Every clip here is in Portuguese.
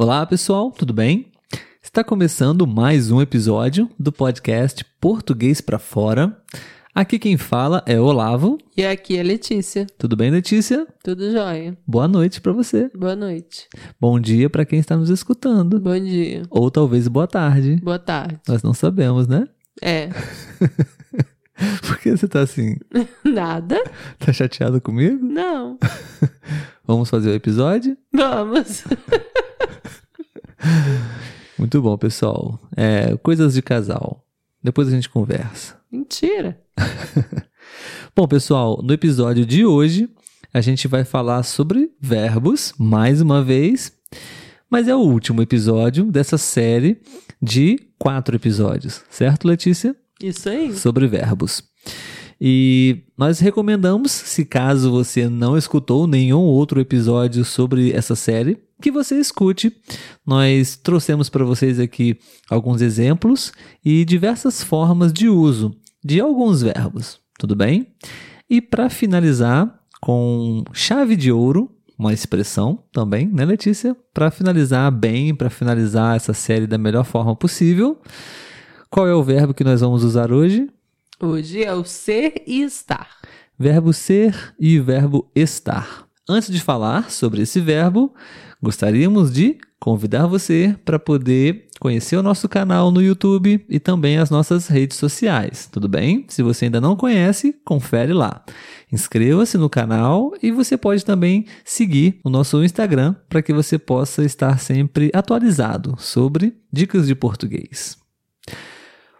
Olá, pessoal, tudo bem? Está começando mais um episódio do podcast Português para Fora. Aqui quem fala é Olavo. E aqui é Letícia. Tudo bem, Letícia? Tudo jóia. Boa noite para você. Boa noite. Bom dia para quem está nos escutando. Bom dia. Ou talvez boa tarde. Boa tarde. Nós não sabemos, né? É. Por que você tá assim? Nada? Tá chateado comigo? Não. Vamos fazer o episódio? Vamos. Muito bom, pessoal. É, coisas de casal. Depois a gente conversa. Mentira. Bom, pessoal, no episódio de hoje a gente vai falar sobre verbos, mais uma vez, mas é o último episódio dessa série de quatro episódios, certo, Letícia? Isso aí. Sobre verbos. E nós recomendamos, se caso você não escutou nenhum outro episódio sobre essa série, que você escute. Nós trouxemos para vocês aqui alguns exemplos e diversas formas de uso de alguns verbos, tudo bem? E para finalizar com chave de ouro, uma expressão também, né, Letícia? Para finalizar bem, para finalizar essa série da melhor forma possível, qual é o verbo que nós vamos usar hoje? Hoje é o ser e estar. Verbo ser e verbo estar. Antes de falar sobre esse verbo, gostaríamos de convidar você para poder conhecer o nosso canal no YouTube e também as nossas redes sociais, tudo bem? Se você ainda não conhece, confere lá. Inscreva-se no canal e você pode também seguir o nosso Instagram para que você possa estar sempre atualizado sobre dicas de português.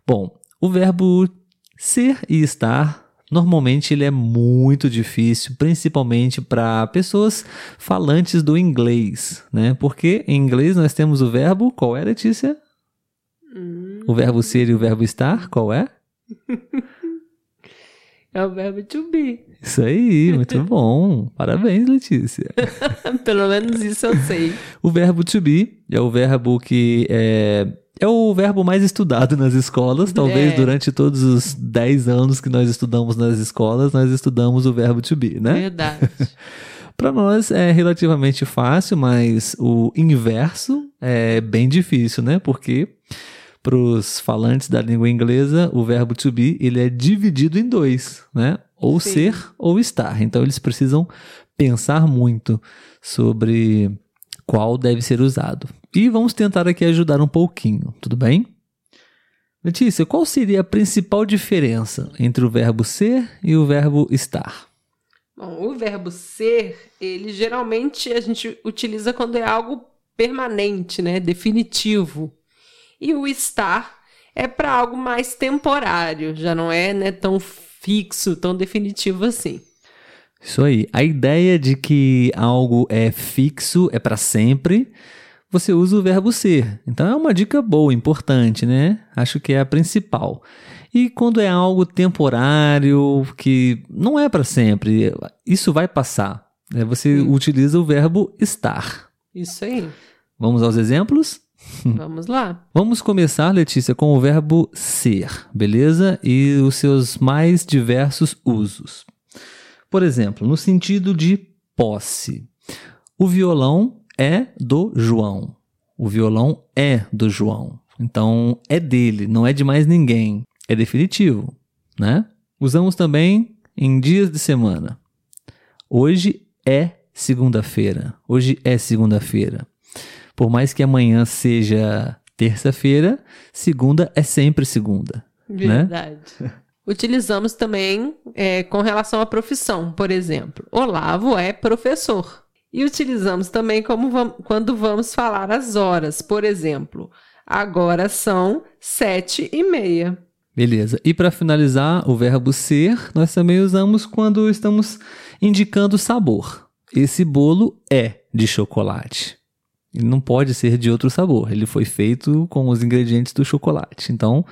Bom, o verbo ser e estar normalmente ele é muito difícil, principalmente para pessoas falantes do inglês, né? Porque em inglês nós temos o verbo, qual é, Letícia? Hum. O verbo ser e o verbo estar, qual é? É o verbo to be. Isso aí, muito bom. Parabéns, Letícia. Pelo menos isso eu sei. O verbo to be é o verbo que é é o verbo mais estudado nas escolas. Talvez É. durante todos os 10 anos que nós estudamos nas escolas, nós estudamos o verbo to be, né? Verdade. Para nós é relativamente fácil, mas o inverso é bem difícil, né? Porque para os falantes da língua inglesa, o verbo to be ele é dividido em dois, né? Ou Sim. ser ou estar. Então eles precisam pensar muito sobre qual deve ser usado. E vamos tentar aqui ajudar um pouquinho, tudo bem? Letícia, qual seria a principal diferença entre o verbo ser e o verbo estar? Bom, o verbo ser, ele geralmente a gente utiliza quando é algo permanente, né? Definitivo. E o estar é para algo mais temporário, já não é né, tão fixo, tão definitivo assim. Isso aí. A ideia de que algo é fixo, é para sempre, você usa o verbo ser. Então é uma dica boa, importante, né? Acho que é a principal. E quando é algo temporário, que não é para sempre, isso vai passar. né? Você Sim. utiliza o verbo estar. Isso aí. Vamos aos exemplos? Vamos lá. Vamos começar, Letícia, com o verbo ser, beleza? E os seus mais diversos usos. Por exemplo, no sentido de posse. O violão é do João. O violão é do João. Então, é dele, não é de mais ninguém. É definitivo, né? Usamos também em dias de semana. Hoje é segunda-feira. Hoje é segunda-feira. Por mais que amanhã seja terça-feira, segunda é sempre segunda. Verdade. Utilizamos também é, com relação à profissão, por exemplo. Olavo é professor. E utilizamos também como vam- quando vamos falar as horas, por exemplo. Agora são sete e meia. Beleza. E para finalizar, o verbo ser, nós também usamos quando estamos indicando sabor. Esse bolo é de chocolate. Ele não pode ser de outro sabor. Ele foi feito com os ingredientes do chocolate. Então,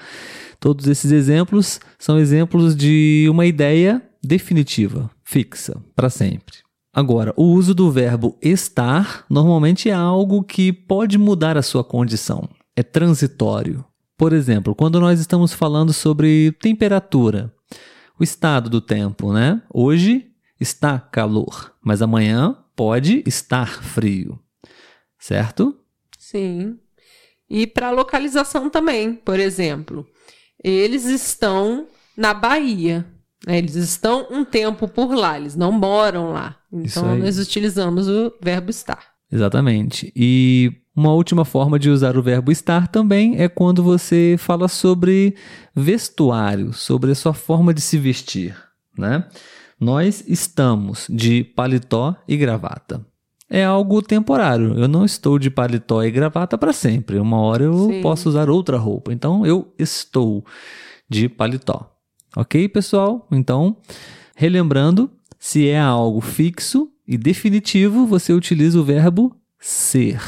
todos esses exemplos são exemplos de uma ideia definitiva, fixa, para sempre. Agora, o uso do verbo estar normalmente é algo que pode mudar a sua condição. É transitório. Por exemplo, quando nós estamos falando sobre temperatura, o estado do tempo, né? Hoje está calor, mas amanhã pode estar frio. Certo? Sim. E para localização também, por exemplo, eles estão na Bahia. né? Eles estão um tempo por lá, eles não moram lá. Então nós utilizamos o verbo estar. Exatamente. E uma última forma de usar o verbo estar também é quando você fala sobre vestuário, sobre a sua forma de se vestir, né? Nós estamos de paletó e gravata. É algo temporário. Eu não estou de paletó e gravata para sempre. Uma hora eu Sim. posso usar outra roupa. Então eu estou de paletó. Ok, pessoal? Então, relembrando, se é algo fixo e definitivo, você utiliza o verbo ser.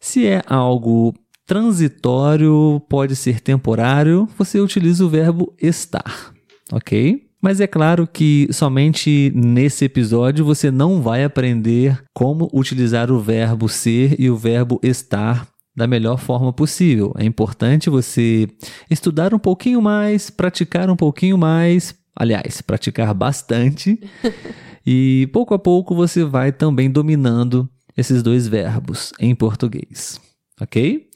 Se é algo transitório, pode ser temporário, você utiliza o verbo estar, ok? Mas é claro que somente nesse episódio você não vai aprender como utilizar o verbo ser e o verbo estar da melhor forma possível. É importante você estudar um pouquinho mais, praticar um pouquinho mais, aliás, praticar bastante, e pouco a pouco você vai também dominando esses dois verbos em português, ok?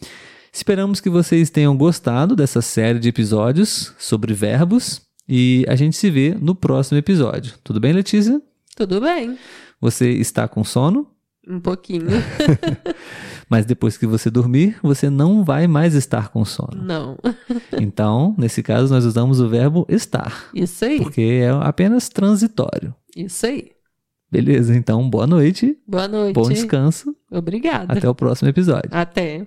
Esperamos que vocês tenham gostado dessa série de episódios sobre verbos e a gente se vê no próximo episódio. Tudo bem, Letícia? Tudo bem. Você está com sono? Um pouquinho. Mas depois que você dormir, você não vai mais estar com sono. não. Então, nesse caso, nós usamos o verbo estar, Isso aí. porque é apenas transitório. Isso aí. Beleza? Então, boa noite, Boa noite. bom descanso, Obrigada. até o próximo episódio. Até.